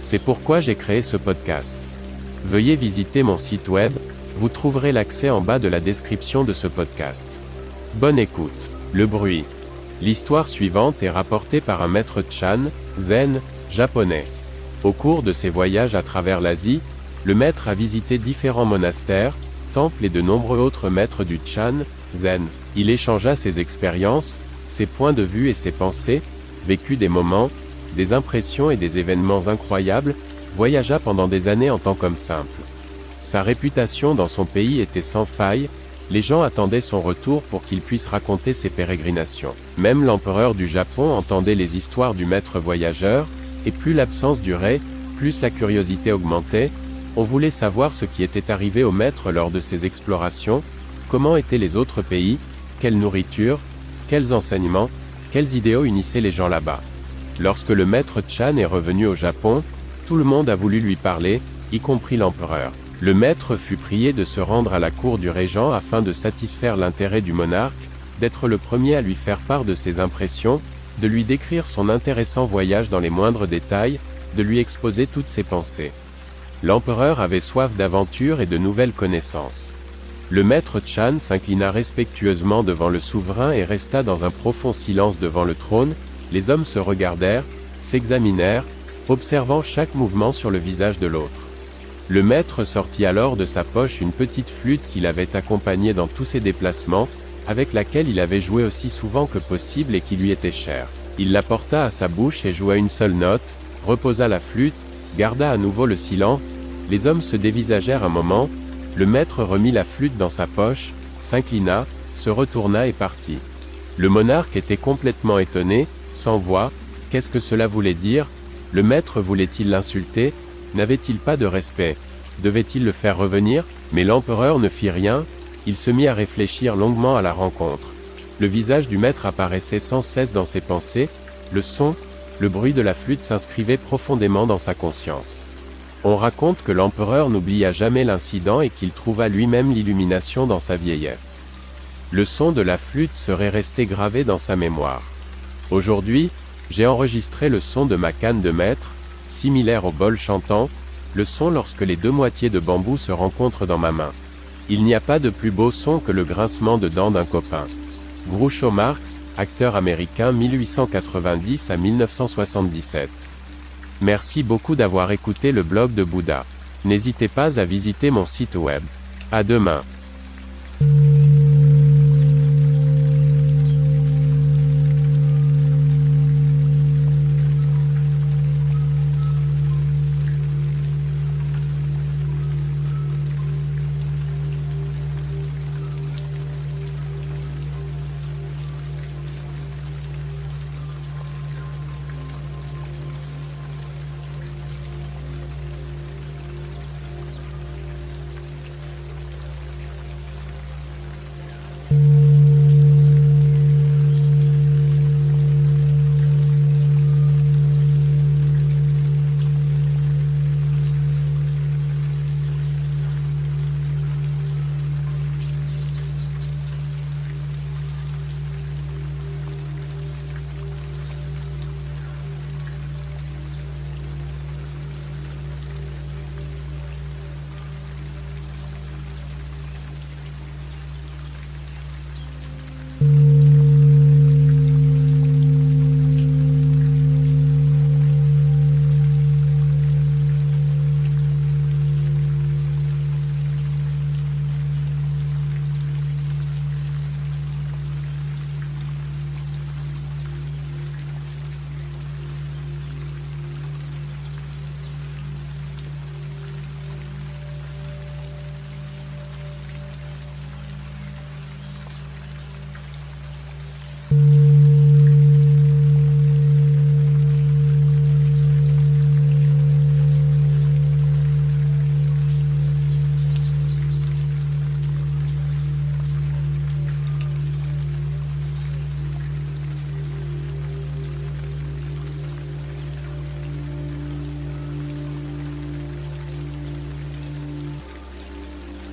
C'est pourquoi j'ai créé ce podcast. Veuillez visiter mon site web, vous trouverez l'accès en bas de la description de ce podcast. Bonne écoute. Le bruit. L'histoire suivante est rapportée par un maître Chan, zen, japonais. Au cours de ses voyages à travers l'Asie, le maître a visité différents monastères, temples et de nombreux autres maîtres du Chan, zen. Il échangea ses expériences, ses points de vue et ses pensées, vécut des moments, des impressions et des événements incroyables, voyagea pendant des années en tant qu'homme simple. Sa réputation dans son pays était sans faille, les gens attendaient son retour pour qu'il puisse raconter ses pérégrinations. Même l'empereur du Japon entendait les histoires du maître voyageur, et plus l'absence durait, plus la curiosité augmentait, on voulait savoir ce qui était arrivé au maître lors de ses explorations, comment étaient les autres pays, quelle nourriture, quels enseignements, quels idéaux unissaient les gens là-bas. Lorsque le maître Chan est revenu au Japon, tout le monde a voulu lui parler, y compris l'empereur. Le maître fut prié de se rendre à la cour du régent afin de satisfaire l'intérêt du monarque, d'être le premier à lui faire part de ses impressions, de lui décrire son intéressant voyage dans les moindres détails, de lui exposer toutes ses pensées. L'empereur avait soif d'aventure et de nouvelles connaissances. Le maître Chan s'inclina respectueusement devant le souverain et resta dans un profond silence devant le trône, les hommes se regardèrent, s'examinèrent, observant chaque mouvement sur le visage de l'autre. Le maître sortit alors de sa poche une petite flûte qu'il avait accompagnée dans tous ses déplacements, avec laquelle il avait joué aussi souvent que possible et qui lui était chère. Il la porta à sa bouche et joua une seule note, reposa la flûte, garda à nouveau le silence, les hommes se dévisagèrent un moment, le maître remit la flûte dans sa poche, s'inclina, se retourna et partit. Le monarque était complètement étonné, sans voix, qu'est-ce que cela voulait dire? Le maître voulait-il l'insulter? N'avait-il pas de respect? Devait-il le faire revenir? Mais l'empereur ne fit rien, il se mit à réfléchir longuement à la rencontre. Le visage du maître apparaissait sans cesse dans ses pensées, le son, le bruit de la flûte s'inscrivait profondément dans sa conscience. On raconte que l'empereur n'oublia jamais l'incident et qu'il trouva lui-même l'illumination dans sa vieillesse. Le son de la flûte serait resté gravé dans sa mémoire. Aujourd'hui, j'ai enregistré le son de ma canne de maître, similaire au bol chantant, le son lorsque les deux moitiés de bambou se rencontrent dans ma main. Il n'y a pas de plus beau son que le grincement de dents d'un copain. Groucho Marx, acteur américain 1890 à 1977. Merci beaucoup d'avoir écouté le blog de Bouddha. N'hésitez pas à visiter mon site web. À demain.